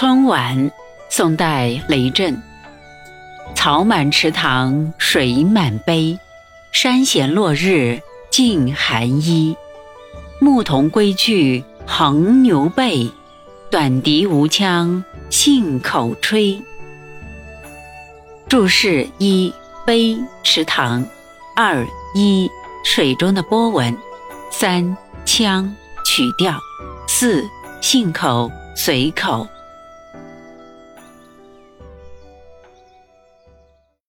春晚宋代雷震，草满池塘水满陂，山衔落日浸寒衣，牧童归去横牛背，短笛无腔信口吹。注释一，杯池塘二一水中的波纹，三腔曲调，四信口随口。